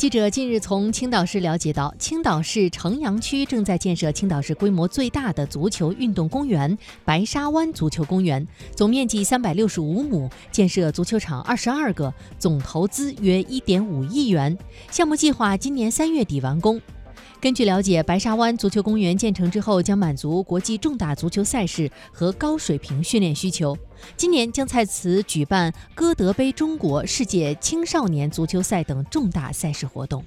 记者近日从青岛市了解到，青岛市城阳区正在建设青岛市规模最大的足球运动公园——白沙湾足球公园，总面积三百六十五亩，建设足球场二十二个，总投资约一点五亿元。项目计划今年三月底完工。根据了解，白沙湾足球公园建成之后，将满足国际重大足球赛事和高水平训练需求。今年将在此举办歌德杯中国世界青少年足球赛等重大赛事活动。